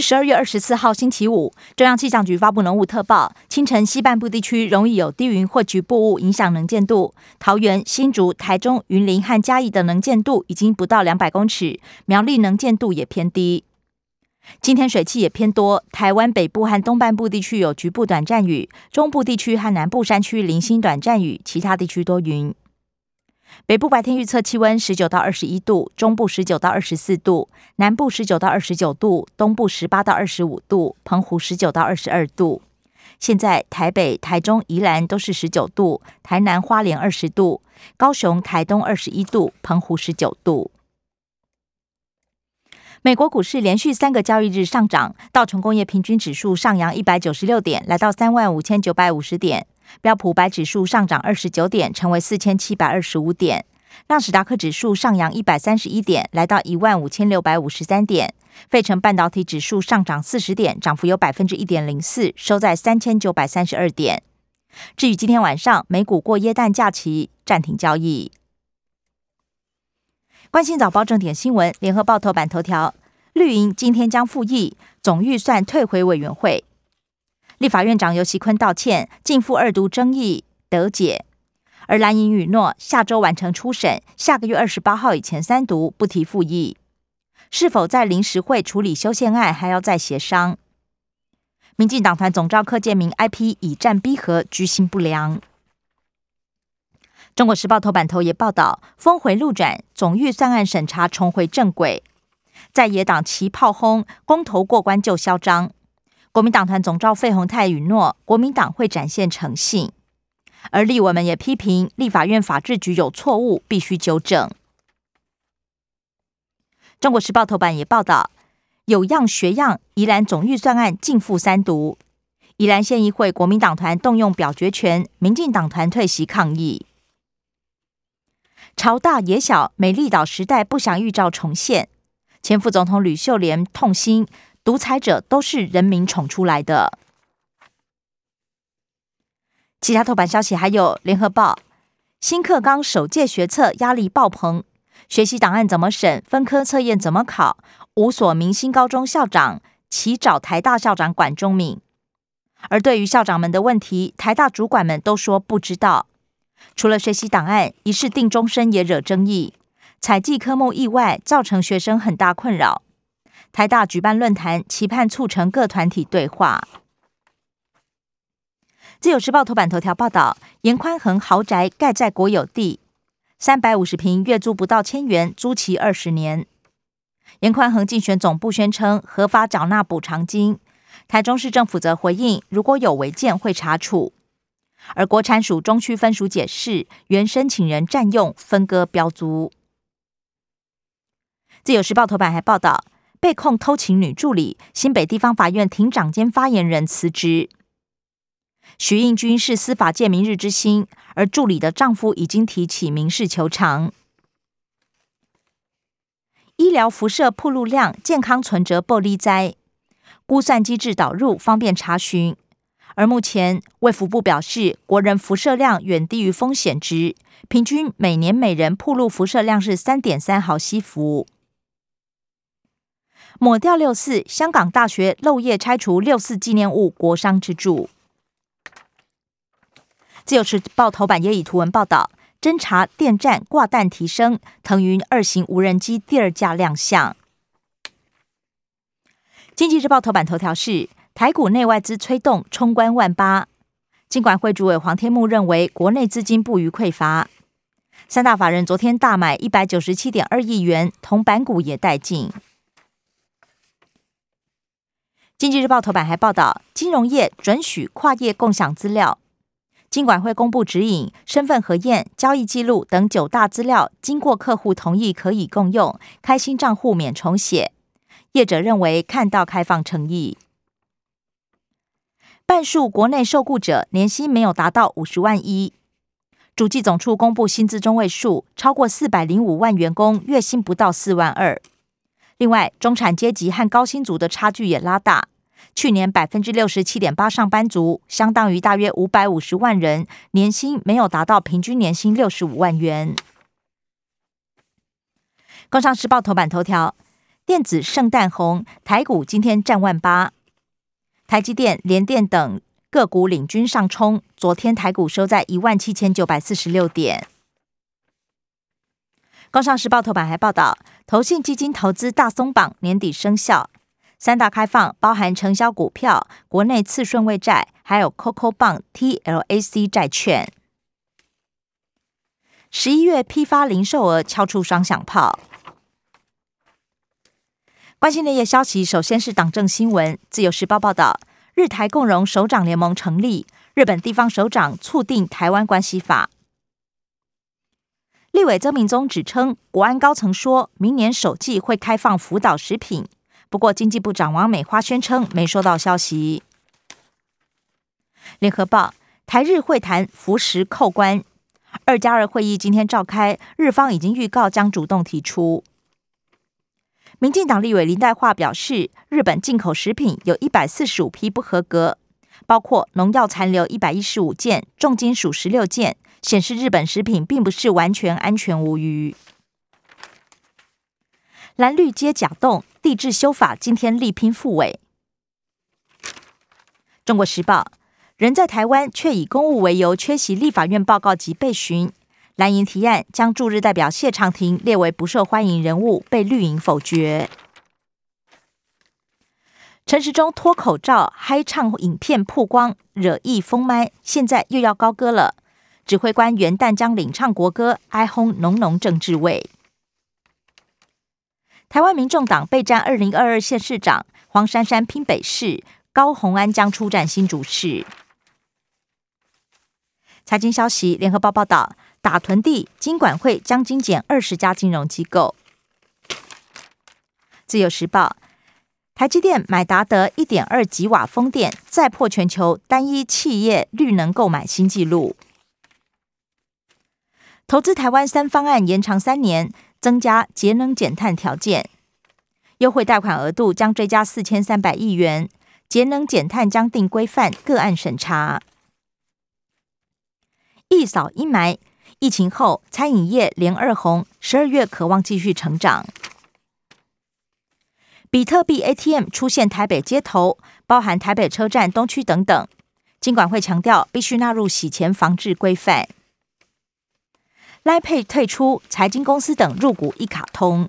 十二月二十四号，星期五。中央气象局发布浓雾特报，清晨西半部地区容易有低云或局部雾影响能见度。桃园、新竹、台中、云林和嘉义的能见度已经不到两百公尺，苗栗能见度也偏低。今天水汽也偏多，台湾北部和东半部地区有局部短暂雨，中部地区和南部山区零星短暂雨，其他地区多云。北部白天预测气温十九到二十一度，中部十九到二十四度，南部十九到二十九度，东部十八到二十五度，澎湖十九到二十二度。现在台北、台中、宜兰都是十九度，台南、花莲二十度，高雄、台东二十一度，澎湖十九度。美国股市连续三个交易日上涨，道琼工业平均指数上扬一百九十六点，来到三万五千九百五十点。标普白指数上涨二十九点，成为四千七百二十五点。纳斯达克指数上扬一百三十一点，来到一万五千六百五十三点。费城半导体指数上涨四十点，涨幅有百分之一点零四，收在三千九百三十二点。至于今天晚上美股过耶诞假期暂停交易。关心早报正点新闻，联合报头版头条：绿营今天将复议总预算退回委员会。立法院长尤锡坤道歉，禁复二读争议得解，而蓝营允诺下周完成初审，下个月二十八号以前三读不提复议。是否在临时会处理修宪案，还要再协商。民进党团总召柯建明 IP 以战逼和，居心不良。中国时报头版头也报道，峰回路转，总预算案审查重回正轨，在野党齐炮轰公投过关就嚣张。国民党团总召费鸿泰允诺，国民党会展现诚信，而立委们也批评立法院法制局有错误，必须纠正。中国时报头版也报道，有样学样，宜兰总预算案进复三读，宜兰县议会国民党团动用表决权，民进党团退席抗议。朝大野小，美丽岛时代不祥预兆重现，前副总统吕秀莲痛心。独裁者都是人民宠出来的。其他头版消息还有：联合报新课纲首届学测压力爆棚，学习档案怎么审？分科测验怎么考？五所明星高中校长齐找台大校长管中敏，而对于校长们的问题，台大主管们都说不知道。除了学习档案一试定终身也惹争议，采集科目意外造成学生很大困扰。台大举办论坛，期盼促成各团体对话。自由时报头版头条报道：严宽恒豪宅盖在国有地，三百五十平，月租不到千元，租期二十年。严宽恒竞选总部宣称合法缴纳补偿金，台中市政府则回应，如果有违建会查处。而国产署中区分署解释，原申请人占用分割标租。自由时报头版还报道。被控偷情女助理，新北地方法院庭长兼发言人辞职。徐应军是司法界明日之星，而助理的丈夫已经提起民事求偿。医疗辐射铺路量，健康存折玻璃灾，估算机制导入方便查询。而目前卫福部表示，国人辐射量远低于风险值，平均每年每人铺路辐射量是三点三毫西弗。抹掉六四，香港大学漏夜拆除六四纪念物国殇之柱。自由时报头版也以图文报道，侦查电站挂弹提升，腾云二型无人机第二架亮相。经济日报头版头条是台股内外资催动冲关万八，尽管会主委黄天木认为国内资金不予匮乏，三大法人昨天大买一百九十七点二亿元，同板股也带进。经济日报头版还报道，金融业准许跨业共享资料。金管会公布指引，身份核验、交易记录等九大资料，经过客户同意可以共用，开新账户免重写。业者认为看到开放诚意。半数国内受雇者年薪没有达到五十万一。主计总处公布薪资中位数，超过四百零五万员工月薪不到四万二。另外，中产阶级和高薪族的差距也拉大。去年百分之六十七点八上班族，相当于大约五百五十万人，年薪没有达到平均年薪六十五万元。工商时报头版头条：电子圣诞红，台股今天占万八，台积电、联电等个股领军上冲。昨天台股收在一万七千九百四十六点。工商时报头版还报道，投信基金投资大松绑，年底生效。三大开放包含承销股票、国内次顺位债，还有 COCO 棒 TLAC 债券。十一月批发零售额敲出双响炮。关心内页消息，首先是党政新闻。自由时报报道，日台共荣首长联盟成立，日本地方首长促订台湾关系法。立委曾明宗指称，国安高层说明年首季会开放福岛食品。不过，经济部长王美花宣称没收到消息。联合报台日会谈扶石扣关，二加二会议今天召开，日方已经预告将主动提出。民进党立委林代化表示，日本进口食品有一百四十五批不合格，包括农药残留一百一十五件，重金属十六件，显示日本食品并不是完全安全无虞。蓝绿皆假动，地质修法今天力拼复委。中国时报人在台湾却以公务为由缺席立法院报告及被询，蓝营提案将驻日代表谢长廷列为不受欢迎人物，被绿营否决。陈时中脱口罩嗨唱影片曝光，惹意封麦，现在又要高歌了。指挥官元旦将领唱国歌，哀轰浓浓政治味。台湾民众党备战二零二二县市长，黄珊珊拼北市，高鸿安将出战新竹市。财经消息，联合报报道，打屯地，金管会将精简二十家金融机构。自由时报，台积电买达德一点二吉瓦风电，再破全球单一企业绿能购买新纪录。投资台湾三方案延长三年。增加节能减碳条件，优惠贷款额度将追加四千三百亿元，节能减碳将定规范个案审查。一扫阴霾，疫情后餐饮业连二红，十二月渴望继续成长。比特币 ATM 出现台北街头，包含台北车站、东区等等，金管会强调必须纳入洗钱防治规范。赖配退出财经公司等入股一卡通。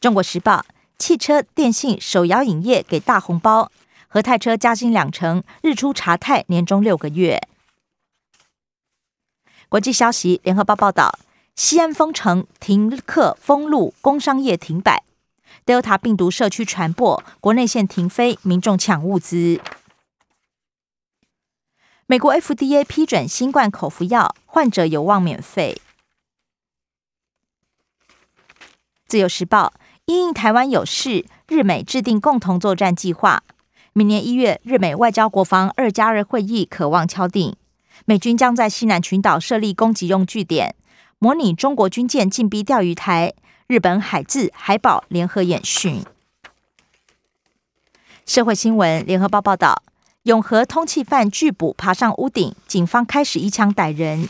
中国时报：汽车、电信、手摇影业给大红包，和泰车加薪两成，日出茶泰年终六个月。国际消息：联合报报道，西安封城、停课、封路，工商业停摆。Delta 病毒社区传播，国内线停飞，民众抢物资。美国 FDA 批准新冠口服药，患者有望免费。自由时报因应台湾有事，日美制定共同作战计划。明年一月，日美外交国防二加二会议渴望敲定，美军将在西南群岛设立攻击用据点，模拟中国军舰进逼钓鱼台。日本海自海保联合演训。社会新闻，联合报报道。永和通缉犯拒捕爬上屋顶，警方开始一枪逮人。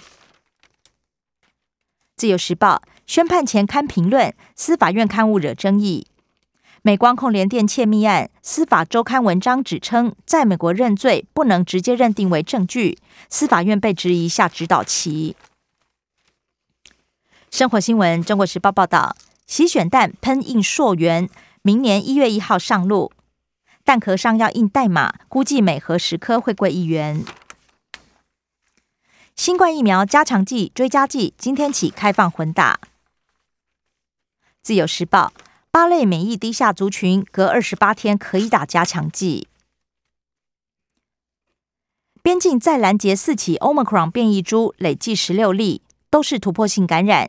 自由时报宣判前刊评论，司法院刊物惹争议。美光控联电窃密案，司法周刊文章指称，在美国认罪不能直接认定为证据，司法院被质疑下指导棋。生活新闻，中国时报报道，洗选蛋喷印溯源，明年一月一号上路。蛋壳上要印代码，估计每盒十颗会贵一元。新冠疫苗加强剂、追加剂今天起开放混打。自由时报：八类免疫低下族群隔二十八天可以打加强剂。边境再拦截四起 Omicron 变异株，累计十六例，都是突破性感染。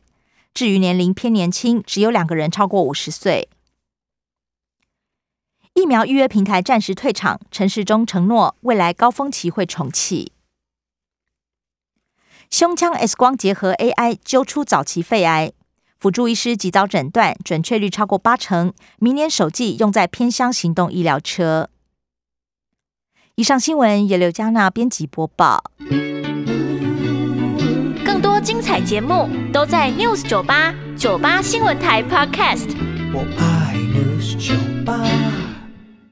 至于年龄偏年轻，只有两个人超过五十岁。疫苗预约平台暂时退场，陈时中承诺未来高峰期会重启。胸腔 X 光结合 AI 揪出早期肺癌，辅助医师及早诊断，准确率超过八成。明年首季用在偏乡行动医疗车。以上新闻由刘嘉娜编辑播报。更多精彩节目都在 News 九八九八新闻台 Podcast。我爱 News 酒吧。